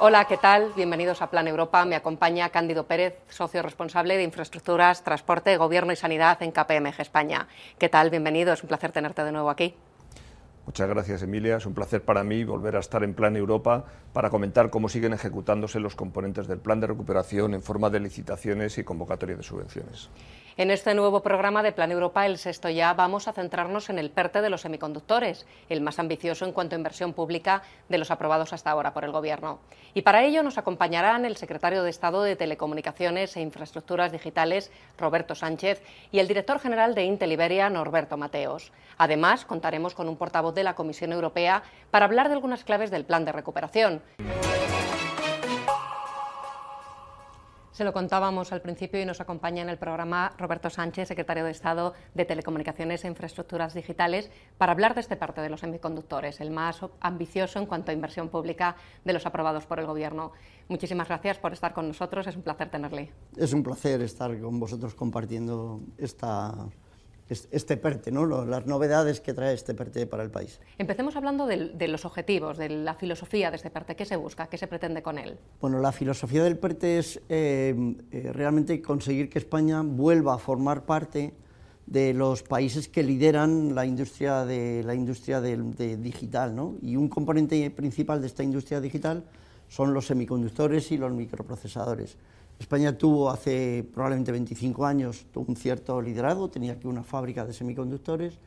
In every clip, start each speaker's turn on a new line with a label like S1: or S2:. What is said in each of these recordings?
S1: Hola, ¿qué tal? Bienvenidos a Plan Europa. Me acompaña Cándido Pérez, socio responsable de Infraestructuras, Transporte, Gobierno y Sanidad en KPMG España. ¿Qué tal? Bienvenido, es un placer tenerte de nuevo aquí.
S2: Muchas gracias, Emilia. Es un placer para mí volver a estar en Plan Europa para comentar cómo siguen ejecutándose los componentes del plan de recuperación en forma de licitaciones y convocatoria de subvenciones.
S1: En este nuevo programa de Plan Europa, el sexto ya, vamos a centrarnos en el PERTE de los semiconductores, el más ambicioso en cuanto a inversión pública de los aprobados hasta ahora por el Gobierno. Y para ello nos acompañarán el secretario de Estado de Telecomunicaciones e Infraestructuras Digitales, Roberto Sánchez, y el director general de Intel Iberia, Norberto Mateos. Además, contaremos con un portavoz de la Comisión Europea para hablar de algunas claves del plan de recuperación. Se lo contábamos al principio y nos acompaña en el programa Roberto Sánchez, secretario de Estado de Telecomunicaciones e Infraestructuras Digitales, para hablar de este parte de los semiconductores, el más ambicioso en cuanto a inversión pública de los aprobados por el Gobierno. Muchísimas gracias por estar con nosotros, es un placer tenerle.
S3: Es un placer estar con vosotros compartiendo esta este PERTE, ¿no? las novedades que trae este PERTE para el país.
S1: Empecemos hablando de, los objetivos, de la filosofía de este PERTE. ¿Qué se busca? ¿Qué se pretende con él?
S3: Bueno, la filosofía del PERTE es eh, eh, realmente conseguir que España vuelva a formar parte de los países que lideran la industria, de, la industria digital. ¿no? Y un componente principal de esta industria digital son los semiconductores y los microprocesadores. España tuvo hace probablemente 25 años un cierto liderazgo, tenía aquí una fábrica de semiconductores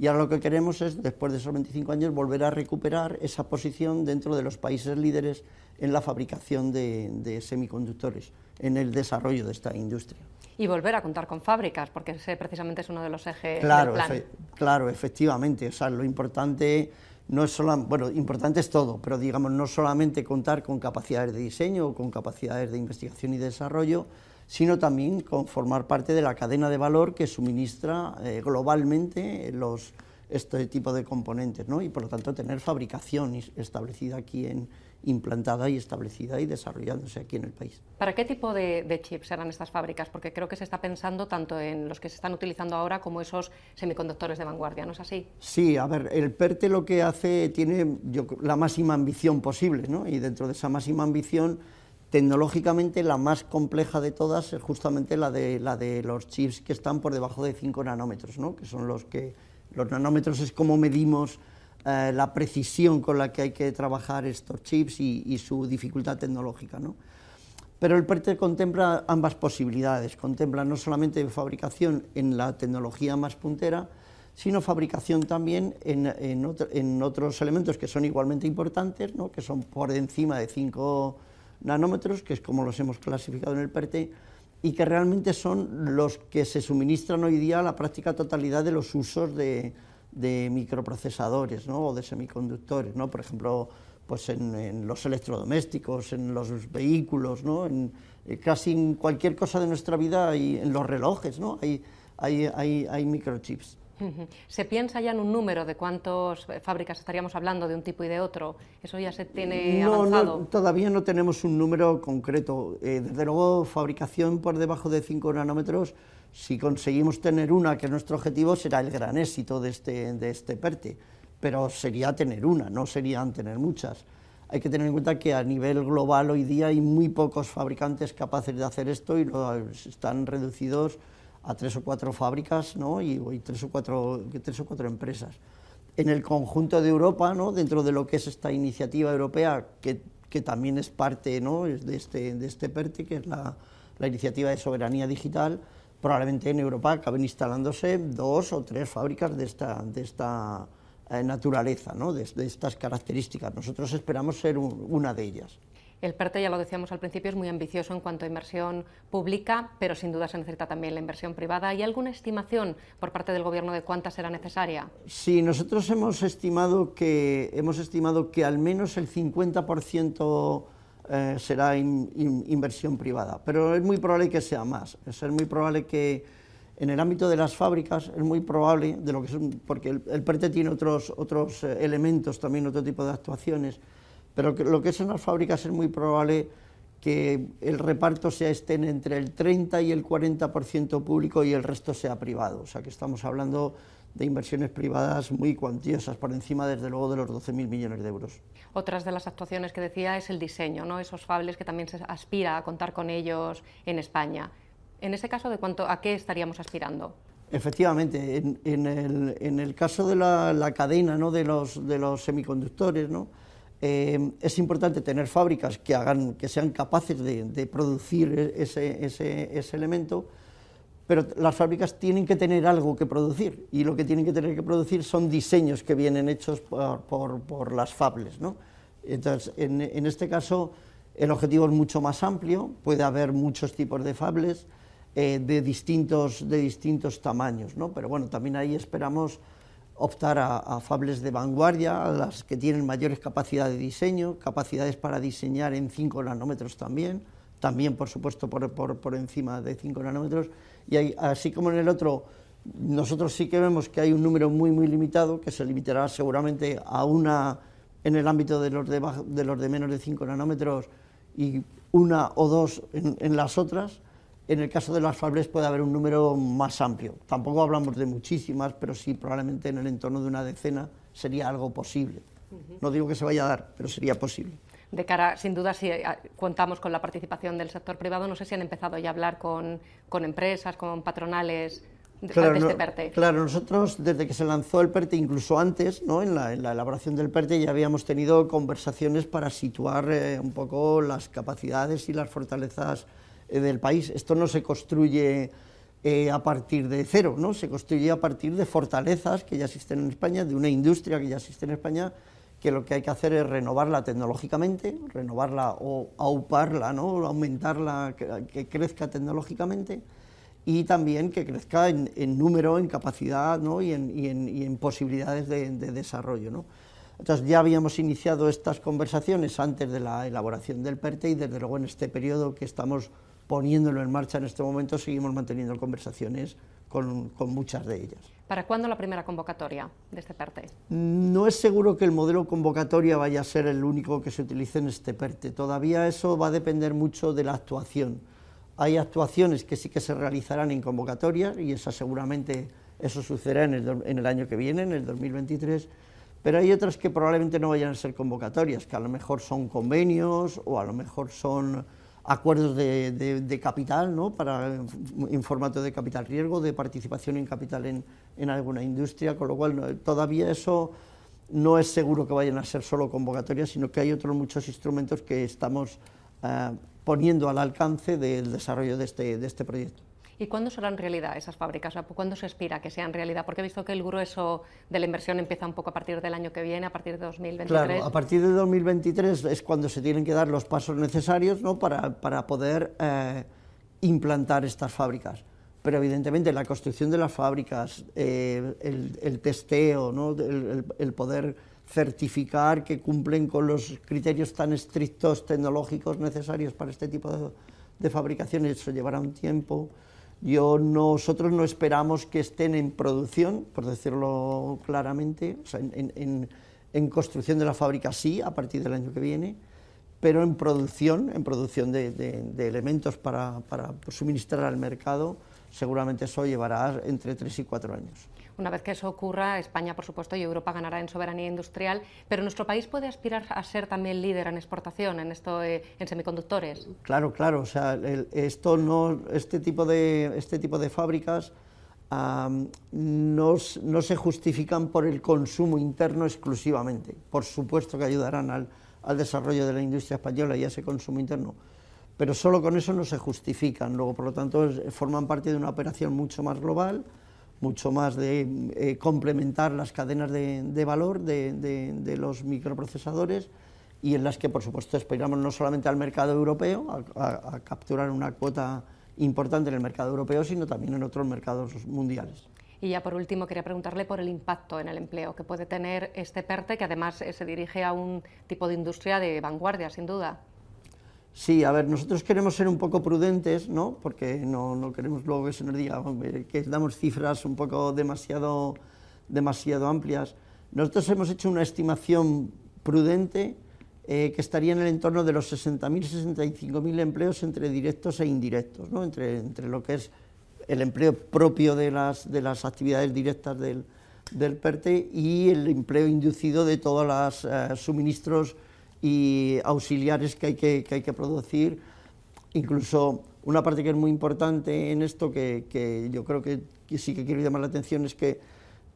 S3: y ahora lo que queremos es, después de esos 25 años, volver a recuperar esa posición dentro de los países líderes en la fabricación de, semiconductores, en el desarrollo de esta industria.
S1: Y volver a contar con fábricas, porque ese precisamente es uno de los ejes
S3: claro,
S1: del plan.
S3: claro, efectivamente. O sea, lo importante no es solo, bueno, importante es todo, pero digamos, no solamente contar con capacidades de diseño o con capacidades de investigación y desarrollo, sino también formar parte de la cadena de valor que suministra eh, globalmente los, este tipo de componentes, ¿no? y por lo tanto tener fabricación establecida aquí en, implantada y establecida y desarrollándose aquí en el país.
S1: ¿Para qué tipo de, chips serán estas fábricas? Porque creo que se está pensando tanto en los que se están utilizando ahora como esos semiconductores de vanguardia, ¿no es así?
S3: Sí, a ver, el PERTE lo que hace tiene la máxima ambición posible, ¿no? Y dentro de esa máxima ambición, tecnológicamente la más compleja de todas es justamente la de, la de los chips que están por debajo de 5 nanómetros, ¿no? Que son los que... Los nanómetros es como medimos eh, la precisión con la que hay que trabajar estos chips y, su dificultad tecnológica. ¿no? Pero el PERTE contempla ambas posibilidades, contempla no solamente fabricación en la tecnología más puntera, sino fabricación también en, en, otros elementos que son igualmente importantes, ¿no? que son por encima de 5 nanómetros, que es como los hemos clasificado en el PERTE, y que realmente son los que se suministran hoy día a la práctica totalidad de los usos de, de microprocesadores ¿no? o de semiconductores, ¿no? por ejemplo, pues en, los electrodomésticos, en los vehículos, ¿no? en, eh, casi en cualquier cosa de nuestra vida, y en los relojes, ¿no? hay, hay, hay, hay microchips.
S1: ¿Se piensa ya en un número de cuántas fábricas estaríamos hablando de un tipo y de otro? ¿Eso ya se tiene avanzado?
S3: No, todavía no tenemos un número concreto. Eh, desde luego, fabricación por debajo de 5 nanómetros si conseguimos tener una, que es nuestro objetivo, será el gran éxito de este, de este PERTE, pero sería tener una, no serían tener muchas. Hay que tener en cuenta que a nivel global hoy día hay muy pocos fabricantes capaces de hacer esto y están reducidos a tres o cuatro fábricas ¿no? y, tres, o cuatro, tres o cuatro empresas. En el conjunto de Europa, ¿no? dentro de lo que es esta iniciativa europea, que, que también es parte ¿no? de, este, de este PERTE, que es la, la iniciativa de soberanía digital, probablemente en Europa acaben instalándose dos o tres fábricas de esta, de esta eh, naturaleza, ¿no? de, estas características. Nosotros esperamos ser una de ellas.
S1: El PERTE, ya lo decíamos al principio, es muy ambicioso en cuanto a inversión pública, pero sin duda se necesita también la inversión privada. ¿Hay alguna estimación por parte del Gobierno de cuánta será necesaria?
S3: Sí, nosotros hemos estimado que, hemos estimado que al menos el 50% eh, será inversión privada, pero es muy probable que sea más, es muy probable que en el ámbito de las fábricas es muy probable, de lo que porque el, PERTE tiene otros, otros eh, elementos, también otro tipo de actuaciones, pero lo que son las fábricas es muy probable que el reparto sea estén entre el 30 y el 40% público y el resto sea privado. O sea que estamos hablando de inversiones privadas muy cuantiosas, por encima desde luego de los 12.000 millones de euros.
S1: Otras de las actuaciones que decía es el diseño, ¿no? esos fables que también se aspira a contar con ellos en España. En ese caso, ¿de cuánto, ¿a qué estaríamos aspirando?
S3: Efectivamente, en, el, caso de la, cadena ¿no? de, los, de los semiconductores, ¿no? Eh, es importante tener fábricas que, hagan, que sean capaces de, producir ese, ese, ese, elemento, pero las fábricas tienen que tener algo que producir, y lo que tienen que tener que producir son diseños que vienen hechos por, por, por las fables. ¿no? Entonces, en, en este caso, el objetivo es mucho más amplio, puede haber muchos tipos de fables, eh, de, distintos, de distintos tamaños, ¿no? pero bueno, también ahí esperamos optar a, fables de vanguardia, a las que tienen mayores capacidades de diseño, capacidades para diseñar en 5 nanómetros también, también por supuesto por, por, encima de 5 nanómetros, y así como en el otro, nosotros sí que vemos que hay un número muy muy limitado, que se limitará seguramente a una en el ámbito de los de, de, los de menos de 5 nanómetros y una o dos en las otras, en el caso de las fables puede haber un número más amplio. Tampoco hablamos de muchísimas, pero sí probablemente en el entorno de una decena sería algo posible. No digo que se vaya a dar, pero sería posible.
S1: De cara, sin duda, si eh, contamos con la participación del sector privado, no sé si han empezado ya a hablar con, empresas, con patronales
S3: claro,
S1: este PERTE.
S3: claro, nosotros desde que se lanzó el PERTE, incluso antes, ¿no? en, la, elaboración del PERTE, ya habíamos tenido conversaciones para situar eh, un poco las capacidades y las fortalezas del país. Esto no se construye eh, a partir de cero, ¿no? se construye a partir de fortalezas que ya existen en España, de una industria que ya existe en España, que lo que hay que hacer es renovarla tecnológicamente, renovarla o auparla, ¿no? aumentarla, que, crezca tecnológicamente y también que crezca en, número, en capacidad ¿no? y, en, y, en, posibilidades de, de desarrollo. ¿no? Entonces ya habíamos iniciado estas conversaciones antes de la elaboración del PERTE y desde luego en este periodo que estamos poniéndolo en marcha en este momento, seguimos manteniendo conversaciones con, muchas de ellas.
S1: ¿Para cuándo la primera convocatoria de este PERTE?
S3: No es seguro que el modelo convocatoria vaya a ser el único que se utilice en este PERTE. Todavía eso va a depender mucho de la actuación. Hay actuaciones que sí que se realizarán en convocatoria y esa seguramente eso sucederá en el, en el año que viene, en el 2023, pero hay otras que probablemente no vayan a ser convocatorias, que a lo mejor son convenios o a lo mejor son acuerdos de, capital, ¿no? para, en formato de capital riesgo, de participación en capital en, alguna industria, con lo cual todavía eso no es seguro que vayan a ser solo convocatorias, sino que hay otros muchos instrumentos que estamos eh, poniendo al alcance del desarrollo de este, de este proyecto.
S1: ¿Y cuándo serán realidad esas fábricas? ¿Cuándo se espera que sean realidad? Porque he visto que el grueso de la inversión empieza un poco a partir del año que viene, a partir de 2023.
S3: Claro, a partir de 2023 es cuando se tienen que dar los pasos necesarios ¿no? para, para poder eh, implantar estas fábricas. Pero evidentemente la construcción de las fábricas, eh, el, testeo, ¿no? el, poder certificar que cumplen con los criterios tan estrictos tecnológicos necesarios para este tipo de, de fabricaciones, eso llevará un tiempo. Yo, nosotros no esperamos que estén en producción, por decirlo claramente, o sea, en, construcción de la fábrica sí, a partir del año que viene, pero en producción, en producción de, de, elementos para, para suministrar al mercado, seguramente eso llevará entre tres y cuatro años.
S1: Una vez que eso ocurra, España, por supuesto, y Europa ganará en soberanía industrial, pero nuestro país puede aspirar a ser también líder en exportación, en esto, en semiconductores.
S3: Claro, claro. O sea, esto no, este tipo de, este tipo de fábricas no, se justifican por el consumo interno exclusivamente. Por supuesto que ayudarán al, al desarrollo de la industria española y a ese consumo interno, pero solo con eso no se justifican. Luego, por lo tanto, forman parte de una operación mucho más global mucho más de eh, complementar las cadenas de, valor de, los microprocesadores y en las que, por supuesto, esperamos no solamente al mercado europeo, a, capturar una cuota importante en el mercado europeo, sino también en otros mercados mundiales.
S1: Y ya por último quería preguntarle por el impacto en el empleo que puede tener este PERTE, que además eh, se dirige a un tipo de industria de vanguardia, sin duda.
S3: Sí, a ver, nosotros queremos ser un poco prudentes, ¿no? Porque no, no queremos luego que se nos diga que damos cifras un poco demasiado, demasiado amplias. Nosotros hemos hecho una estimación prudente eh, que estaría en el entorno de los 60.000, 65.000 empleos entre directos e indirectos, ¿no? entre, entre lo que es el empleo propio de las, de las actividades directas del, del PERTE y el empleo inducido de todos los eh, suministros y auxiliares que hay que, que hay que producir. Incluso una parte que es muy importante en esto, que, que yo creo que, sí que quiero llamar la atención, es que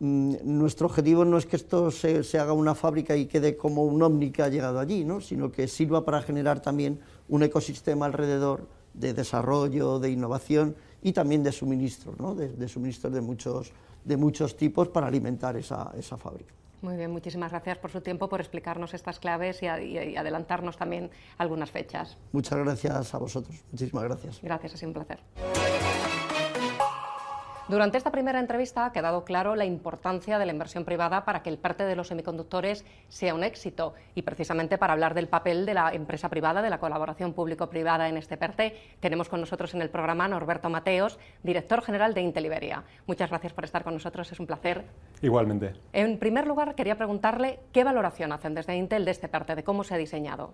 S3: mmm, nuestro objetivo no es que esto se, se, haga una fábrica y quede como un ovni llegado allí, ¿no? sino que sirva para generar también un ecosistema alrededor de desarrollo, de innovación y también de suministros, ¿no? de, de suministros de muchos, de muchos tipos para alimentar esa, esa fábrica.
S1: Muy bien, muchísimas gracias por su tiempo, por explicarnos estas claves y, a, y, adelantarnos también algunas fechas.
S3: Muchas gracias a vosotros, muchísimas gracias.
S1: Gracias, ha sido un placer. Durante esta primera entrevista ha quedado claro la importancia de la inversión privada para que el PERTE de los semiconductores sea un éxito y precisamente para hablar del papel de la empresa privada, de la colaboración público-privada en este PERTE, tenemos con nosotros en el programa Norberto Mateos, director general de Intel Iberia. Muchas gracias por estar con nosotros, es un placer.
S4: Igualmente.
S1: En primer lugar, quería preguntarle qué valoración hacen desde Intel de este PERTE, de cómo se ha diseñado.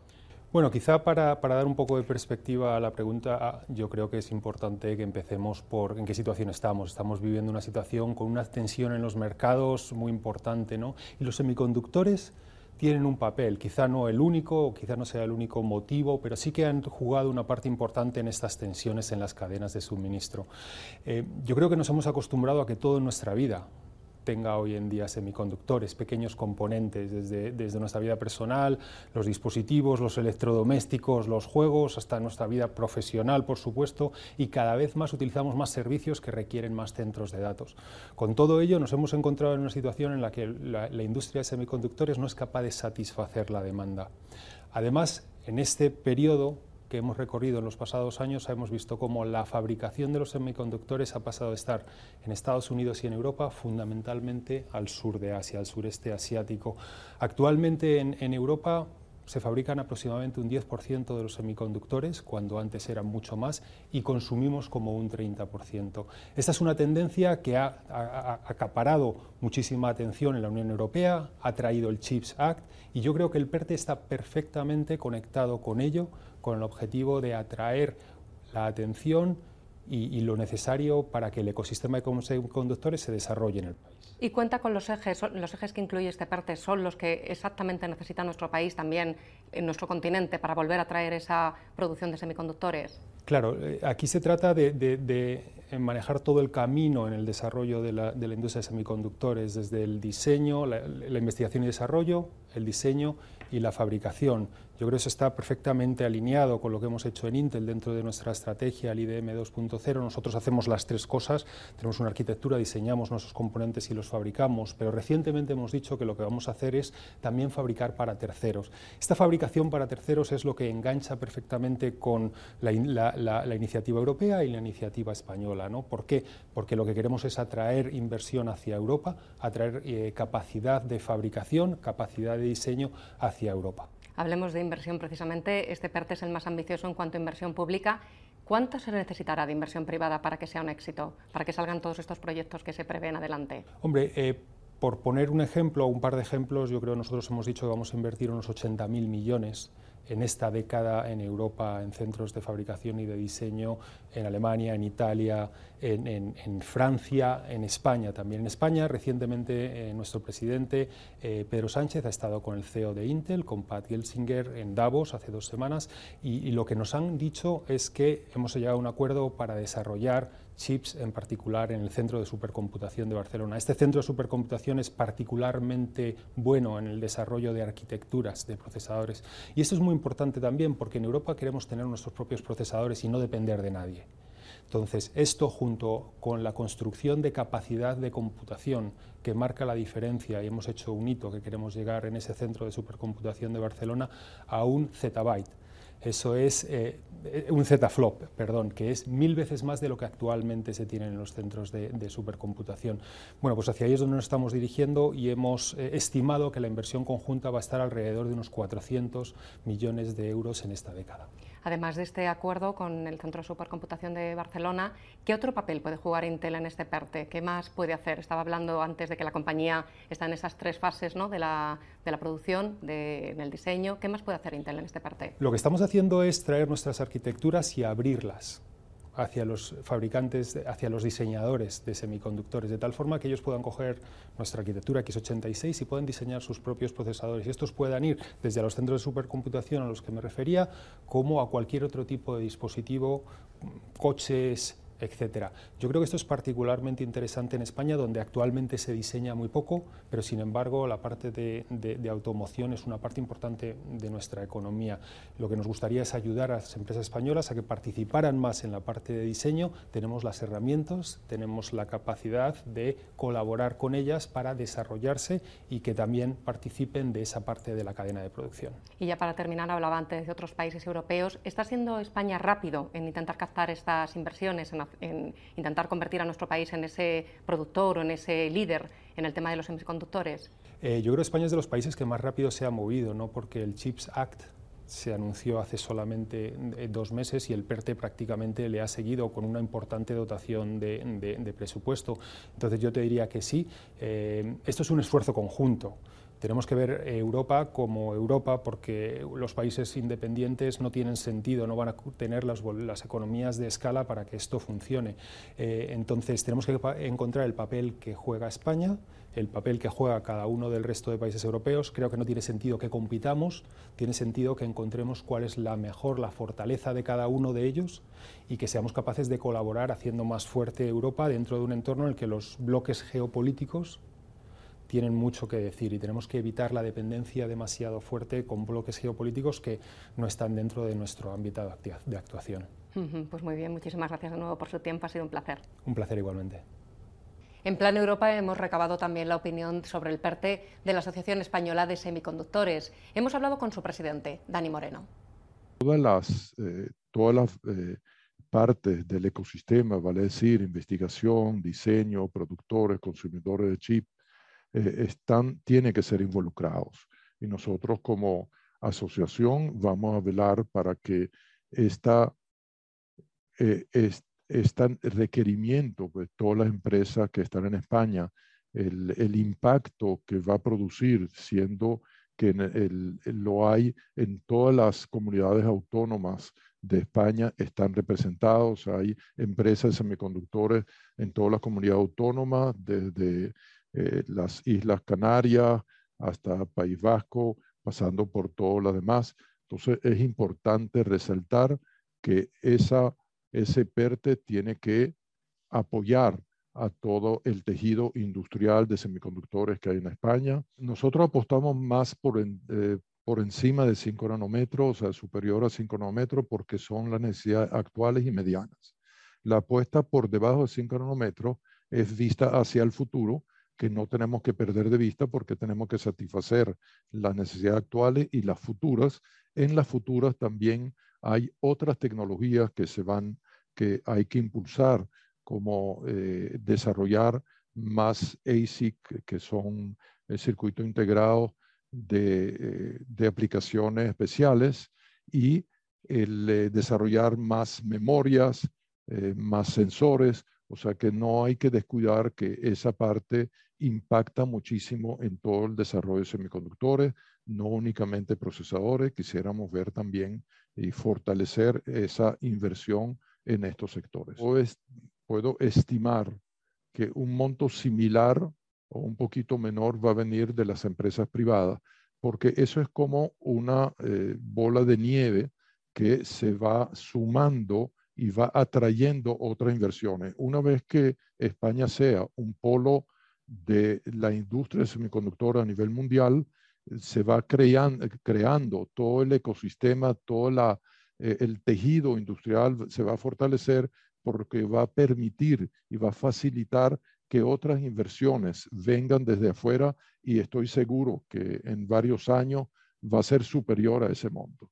S4: Bueno, quizá para, para, dar un poco de perspectiva a la pregunta, ah, yo creo que es importante que empecemos por en qué situación estamos. Estamos viviendo una situación con una tensión en los mercados muy importante, ¿no? Y los semiconductores tienen un papel, quizá no el único, quizá no sea el único motivo, pero sí que han jugado una parte importante en estas tensiones en las cadenas de suministro. Eh, yo creo que nos hemos acostumbrado a que todo en nuestra vida, tenga hoy en día semiconductores, pequeños componentes, desde, desde, nuestra vida personal, los dispositivos, los electrodomésticos, los juegos, hasta nuestra vida profesional, por supuesto, y cada vez más utilizamos más servicios que requieren más centros de datos. Con todo ello, nos hemos encontrado en una situación en la que la, la industria de semiconductores no es capaz de satisfacer la demanda. Además, en este periodo que hemos recorrido en los pasados años hemos visto cómo la fabricación de los semiconductores ha pasado de estar en Estados Unidos y en Europa fundamentalmente al sur de Asia, al sureste asiático. Actualmente en, en Europa se fabrican aproximadamente un 10% de los semiconductores, cuando antes eran mucho más, y consumimos como un 30%. Esta es una tendencia que ha, ha, ha, acaparado muchísima atención en la Unión Europea, ha traído el CHIPS Act, y yo creo que el PERTE está perfectamente conectado con ello, con el objetivo de atraer la atención y, y, lo necesario para que el ecosistema de semiconductores se desarrolle en el país.
S1: Y cuenta con los ejes, los ejes que incluye este PERTE, son los que exactamente necesita nuestro país también, en nuestro continente, para volver a traer esa producción de semiconductores.
S4: Claro, aquí se trata de, de, de manejar todo el camino en el desarrollo de la, de la industria de semiconductores, desde el diseño, la, la investigación y desarrollo, el diseño y la fabricación. Yo creo que eso está perfectamente alineado con lo que hemos hecho en Intel dentro de nuestra estrategia, el IDM 2.0. Nosotros hacemos las tres cosas, tenemos una arquitectura, diseñamos nuestros componentes y los fabricamos, pero recientemente hemos dicho que lo que vamos a hacer es también fabricar para terceros. Esta fabricación para terceros es lo que engancha perfectamente con la, iniciativa europea y la iniciativa española. ¿no? ¿Por qué? Porque lo que queremos es atraer inversión hacia Europa, atraer eh, capacidad de fabricación, capacidad de diseño hacia Europa.
S1: Hablemos de inversión precisamente. Este PERTE es el más ambicioso en cuanto a inversión pública. ¿Cuánto se necesitará de inversión privada para que sea un éxito, para que salgan todos estos proyectos que se prevén adelante?
S4: Hombre, eh, por poner un ejemplo un par de ejemplos, yo creo que nosotros hemos dicho que vamos a invertir unos 80.000 millones en esta década en Europa en centros de fabricación y de diseño, en Alemania, en Italia, en, Francia, en España también. En España, recientemente, eh, nuestro presidente eh, Pedro Sánchez ha estado con el CEO de Intel, con Pat Gelsinger, en Davos hace dos semanas, y lo que nos han dicho es que hemos llegado a un acuerdo para desarrollar chips, en particular en el Centro de Supercomputación de Barcelona. Este centro de supercomputación es particularmente bueno en el desarrollo de arquitecturas de procesadores. Y esto es muy importante también porque en Europa queremos tener nuestros propios procesadores y no depender de nadie. Entonces, esto junto con la construcción de capacidad de computación que marca la diferencia, y hemos hecho un hito que queremos llegar en ese centro de supercomputación de Barcelona a un zettabyte. Eso es eh, un zetaflop, perdón, que es mil veces más de lo que actualmente se tiene en los centros de, de supercomputación. Bueno, pues hacia ahí es donde nos estamos dirigiendo y hemos eh, estimado que la inversión conjunta va a estar alrededor de unos 400 millones de euros en esta década.
S1: Además de este acuerdo con el Centro de Supercomputación de Barcelona, ¿qué otro papel puede jugar Intel en este PERTE? ¿Qué más puede hacer? Estaba hablando antes de que la compañía está en esas tres fases ¿no? de, la, de, la, producción, de, en el diseño. ¿Qué más puede hacer Intel en este PERTE?
S4: Lo que estamos haciendo es traer nuestras arquitecturas y abrirlas hacia los fabricantes, hacia los diseñadores de semiconductores, de tal forma que ellos puedan coger nuestra arquitectura x86 y puedan diseñar sus propios procesadores. Y estos puedan ir desde los centros de supercomputación a los que me refería, como a cualquier otro tipo de dispositivo, coches, etcétera. Yo creo que esto es particularmente interesante en España, donde actualmente se diseña muy poco, pero sin embargo la parte de, automoción es una parte importante de nuestra economía. Lo que nos gustaría es ayudar a las empresas españolas a que participaran más en la parte de diseño. Tenemos las herramientas, tenemos la capacidad de colaborar con ellas para desarrollarse y que también participen de esa parte de la cadena de producción.
S1: Y ya para terminar, hablaba antes de otros países europeos. ¿Está siendo España rápido en intentar captar estas inversiones en en intentar convertir a nuestro país en ese productor o en ese líder en el tema de los semiconductores?
S4: Eh, yo creo que España es de los países que más rápido se ha movido, ¿no? porque el CHIPS Act se anunció hace solamente eh, dos meses y el PERTE prácticamente le ha seguido con una importante dotación de, presupuesto. Entonces yo te diría que sí, eh, esto es un esfuerzo conjunto. Tenemos que ver Europa como Europa porque los países independientes no tienen sentido, no van a tener las, economías de escala para que esto funcione. Eh, entonces tenemos que encontrar el papel que juega España, el papel que juega cada uno del resto de países europeos. Creo que no tiene sentido que compitamos, tiene sentido que encontremos cuál es la mejor, la fortaleza de cada uno de ellos y que seamos capaces de colaborar haciendo más fuerte Europa dentro de un entorno en el que los bloques geopolíticos tienen mucho que decir y tenemos que evitar la dependencia demasiado fuerte con bloques geopolíticos que no están dentro de nuestro ámbito de actuación.
S1: Pues muy bien, muchísimas gracias de nuevo por su tiempo, ha sido un placer.
S4: Un placer igualmente.
S1: En Plan Europa hemos recabado también la opinión sobre el PERTE de la Asociación Española de Semiconductores. Hemos hablado con su presidente, Dani Moreno.
S5: Todas las, eh, todas las eh, partes del ecosistema, vale decir, investigación, diseño, productores, consumidores de chip, eh, están, tienen que ser involucrados. Y nosotros como asociación vamos a velar para que esta, eh, este requerimiento de pues, todas las empresas que están en España, el, el impacto que va a producir siendo que lo hay en todas las comunidades autónomas de España están representados. Hay empresas de semiconductores en todas las comunidades autónomas, desde eh, las Islas Canarias hasta País Vasco, pasando por todo lo demás. Entonces es importante resaltar que esa, ese PERTE tiene que apoyar a todo el tejido industrial de semiconductores que hay en España. Nosotros apostamos más por, eh, por encima de 5 nanómetros, o sea, superior a 5 nanómetros, porque son las necesidades actuales y medianas. La apuesta por debajo de 5 nanómetros es vista hacia el futuro que no tenemos que perder de vista porque tenemos que satisfacer las necesidades actuales y las futuras. En las futuras también hay otras tecnologías que se van, que hay que impulsar, como eh, desarrollar más ASIC, que son el circuito integrado de, eh, de aplicaciones especiales, y el eh, desarrollar más memorias, más sensores, o sea que no hay que descuidar que esa parte impacta muchísimo en todo el desarrollo de semiconductores, no únicamente procesadores, quisiéramos ver también y fortalecer esa inversión en estos sectores. puedo estimar que un monto similar o un poquito menor va a venir de las empresas privadas, porque eso es como una eh, bola de nieve que se va sumando y va atrayendo otras inversiones. Una vez que España sea un polo de la industria semiconductora a nivel mundial, se va creando, creando todo el ecosistema, todo la, eh, el tejido industrial se va a fortalecer porque va a permitir y va a facilitar que otras inversiones vengan desde afuera y estoy seguro que en varios años va a ser superior a ese monto.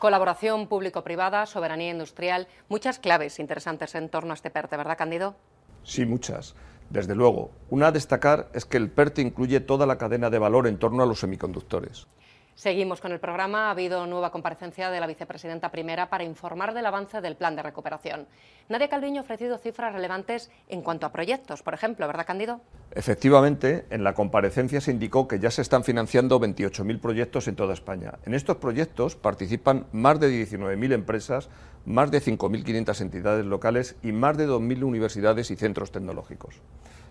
S1: Colaboración público-privada, soberanía industrial, muchas claves interesantes en torno a este PERTE, ¿verdad, Candido?
S2: Sí, muchas. Desde luego. Una a destacar es que el PERTE incluye toda la cadena de valor en torno a los semiconductores.
S1: Seguimos con el programa. Ha habido nueva comparecencia de la vicepresidenta primera para informar del avance del plan de recuperación. Nadia Calviño ha ofrecido cifras relevantes en cuanto a proyectos, por ejemplo, ¿verdad, Candido?
S2: Efectivamente, en la comparecencia se indicó que ya se están financiando 28.000 proyectos en toda España. En estos proyectos participan más de 19.000 empresas, más de 5.500 entidades locales y más de 2.000 universidades y centros tecnológicos.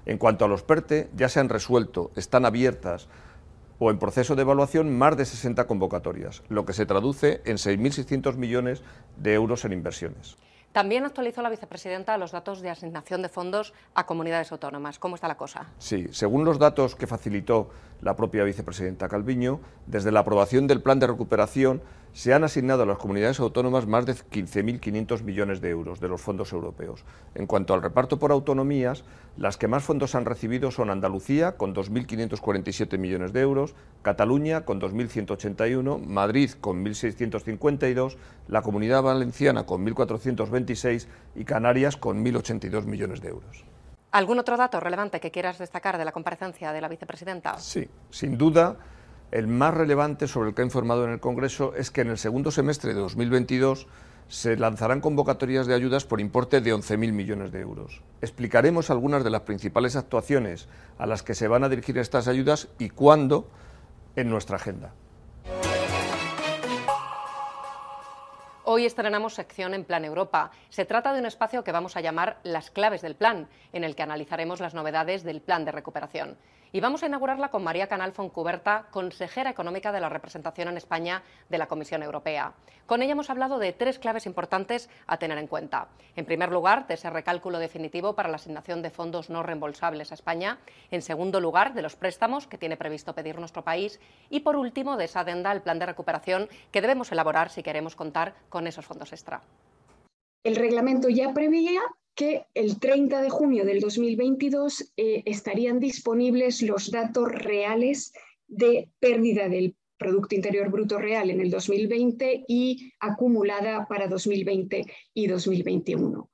S2: En cuanto a los PERTE, ya se han resuelto, están abiertas o en proceso de evaluación más de 60 convocatorias, lo que se traduce en 6.600 millones de euros en inversiones.
S1: También actualizó la vicepresidenta los datos de asignación de fondos a comunidades autónomas. ¿Cómo está la cosa?
S2: Sí, según los datos que facilitó la propia vicepresidenta Calviño, desde la aprobación del plan de recuperación se han asignado a las comunidades autónomas más de 15.500 millones de euros de los fondos europeos. En cuanto al reparto por autonomías, las que más fondos han recibido son Andalucía, con 2.547 millones de euros, Cataluña, con 2.181, Madrid, con 1.652, la Comunidad Valenciana, con 1.426 y Canarias, con 1.082 millones de euros.
S1: ¿Algún otro dato relevante que quieras destacar de la comparecencia de la vicepresidenta?
S2: Sí, sin duda. El más relevante sobre el que ha informado en el Congreso es que en el segundo semestre de 2022 se lanzarán convocatorias de ayudas por importe de 11.000 millones de euros. Explicaremos algunas de las principales actuaciones a las que se van a dirigir estas ayudas y cuándo en nuestra agenda.
S1: Hoy estrenamos sección en Plan Europa. Se trata de un espacio que vamos a llamar Las claves del plan, en el que analizaremos las novedades del plan de recuperación y vamos a inaugurarla con María Canal Foncuberta, consejera económica de la representación en España de la Comisión Europea. Con ella hemos hablado de tres claves importantes a tener en cuenta. En primer lugar, de ese recálculo definitivo para la asignación de fondos no reembolsables a España. En segundo lugar, de los préstamos que tiene previsto pedir nuestro país. Y por último, de esa adenda al plan de recuperación que debemos elaborar si queremos contar con esos fondos extra.
S6: El reglamento ya preveía que el 30 de junio del 2022 eh, estarían disponibles los datos reales de pérdida del Producto Interior Bruto Real en el 2020 y acumulada para 2020 y 2021.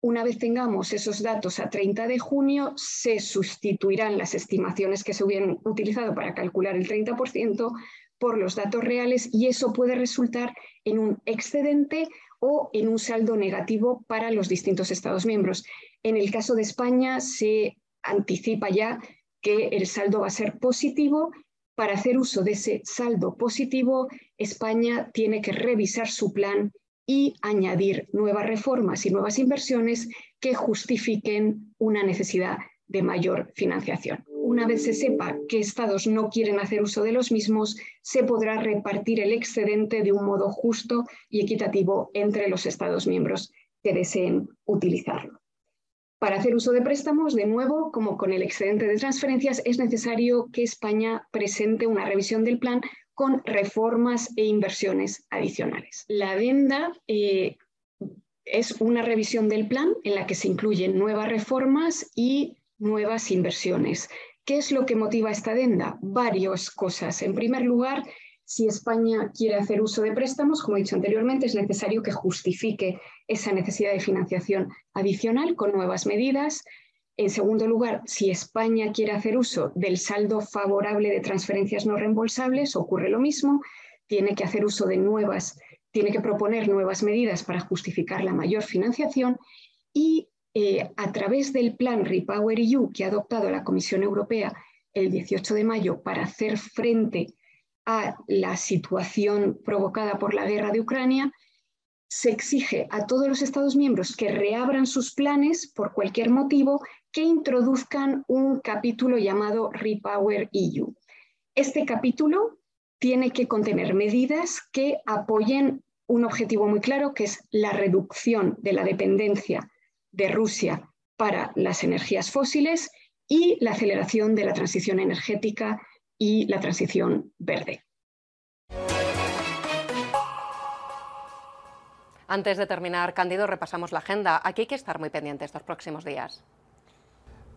S6: Una vez tengamos esos datos a 30 de junio, se sustituirán las estimaciones que se hubieran utilizado para calcular el 30% por los datos reales y eso puede resultar en un excedente o en un saldo negativo para los distintos Estados miembros. En el caso de España se anticipa ya que el saldo va a ser positivo. Para hacer uso de ese saldo positivo, España tiene que revisar su plan y añadir nuevas reformas y nuevas inversiones que justifiquen una necesidad de mayor financiación una vez se sepa qué estados no quieren hacer uso de los mismos, se podrá repartir el excedente de un modo justo y equitativo entre los estados miembros que deseen utilizarlo. Para hacer uso de préstamos, de nuevo, como con el excedente de transferencias, es necesario que España presente una revisión del plan con reformas e inversiones adicionales. La adenda eh, es una revisión del plan en la que se incluyen nuevas reformas y nuevas inversiones. ¿Qué es lo que motiva esta adenda? Varias cosas. En primer lugar, si España quiere hacer uso de préstamos, como he dicho anteriormente, es necesario que justifique esa necesidad de financiación adicional con nuevas medidas. En segundo lugar, si España quiere hacer uso del saldo favorable de transferencias no reembolsables, ocurre lo mismo, tiene que hacer uso de nuevas, tiene que proponer nuevas medidas para justificar la mayor financiación. Y eh, a través del plan Repower EU que ha adoptado la Comisión Europea el 18 de mayo para hacer frente a la situación provocada por la guerra de Ucrania, se exige a todos los Estados miembros que reabran sus planes por cualquier motivo, que introduzcan un capítulo llamado Repower EU. Este capítulo tiene que contener medidas que apoyen un objetivo muy claro, que es la reducción de la dependencia de Rusia para las energías fósiles y la aceleración de la transición energética y la transición verde.
S1: Antes de terminar, Cándido, repasamos la agenda. Aquí hay que estar muy pendiente estos próximos días.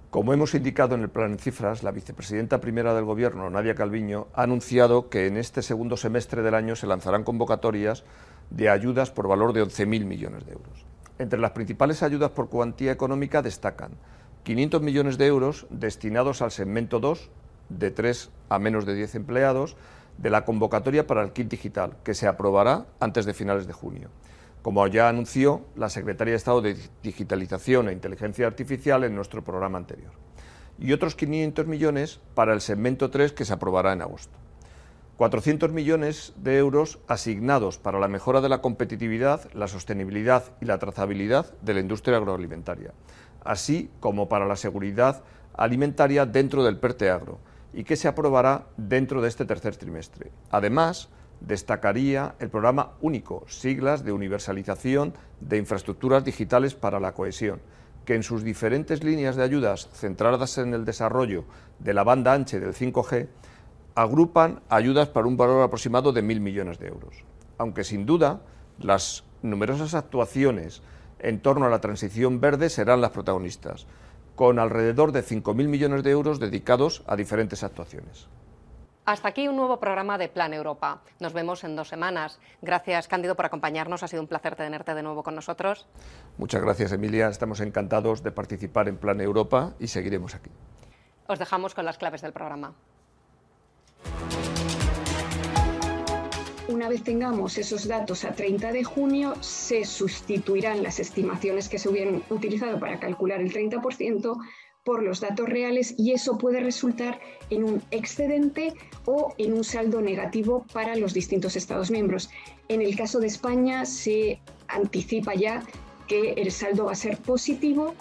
S2: Como hemos indicado en el plan en cifras, la vicepresidenta primera del Gobierno, Nadia Calviño, ha anunciado que en este segundo semestre del año se lanzarán convocatorias de ayudas por valor de 11.000 millones de euros. Entre las principales ayudas por cuantía económica destacan 500 millones de euros destinados al segmento 2, de 3 a menos de 10 empleados, de la convocatoria para el kit digital, que se aprobará antes de finales de junio. Como ya anunció la Secretaría de Estado de Digitalización e Inteligencia Artificial en nuestro programa anterior. Y otros 500 millones para el segmento 3 que se aprobará en agosto. 400 millones de euros asignados para la mejora de la competitividad, la sostenibilidad y la trazabilidad de la industria agroalimentaria, así como para la seguridad alimentaria dentro del PERTE Agro, y que se aprobará dentro de este tercer trimestre. Además, destacaría el programa único, siglas de universalización de infraestructuras digitales para la cohesión, que en sus diferentes líneas de ayudas centradas en el desarrollo de la banda ancha del 5G, agrupan ayudas para un valor aproximado de mil millones de euros. Aunque sin duda las numerosas actuaciones en torno a la transición verde serán las protagonistas, con alrededor de 5.000 millones de euros dedicados a diferentes actuaciones.
S1: Hasta aquí un nuevo programa de Plan Europa. Nos vemos en dos semanas. Gracias, Cándido, por acompañarnos. Ha sido un placer tenerte de nuevo con nosotros.
S2: Muchas gracias, Emilia. Estamos encantados de participar en Plan Europa y seguiremos aquí.
S1: Os dejamos con las claves del programa.
S6: Una vez tengamos esos datos a 30 de junio, se sustituirán las estimaciones que se hubieran utilizado para calcular el 30% por los datos reales y eso puede resultar en un excedente o en un saldo negativo para los distintos Estados miembros. En el caso de España se anticipa ya que el saldo va a ser positivo.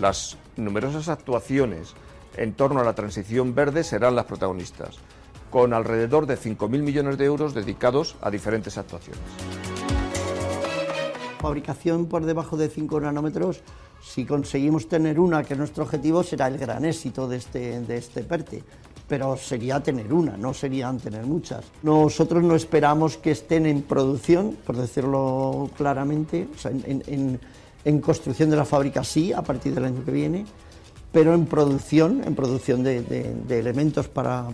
S2: Las numerosas actuaciones en torno a la transición verde serán las protagonistas con alrededor de 5.000 millones de euros dedicados a diferentes actuaciones.
S3: Fabricación por debajo de 5 nanómetros, si conseguimos tener una, que es nuestro objetivo, será el gran éxito de este, de este PERTE pero sería tener una, no serían tener muchas. Nosotros no esperamos que estén en producción, por decirlo claramente, en, construcción de la fábrica sí, a partir del año que viene, pero en producción, en producción de, elementos para,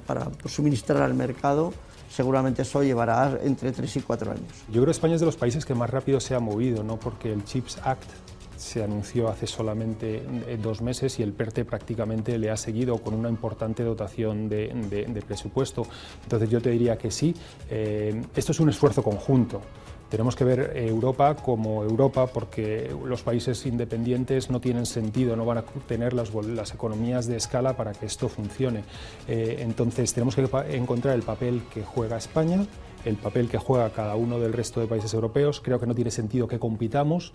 S3: suministrar al mercado, seguramente eso llevará entre 3 y 4 años.
S4: Yo creo que España es de los países que más rápido se ha movido, ¿no? porque el CHIPS Act se anunció hace solamente eh, dos meses y el PERTE prácticamente le ha seguido con una importante dotación de, presupuesto. Entonces yo te diría que sí, eh, esto es un esfuerzo conjunto. Tenemos que ver Europa como Europa porque los países independientes no tienen sentido, no van a tener las, economías de escala para que esto funcione. Eh, entonces tenemos que encontrar el papel que juega España, el papel que juega cada uno del resto de países europeos. Creo que no tiene sentido que compitamos.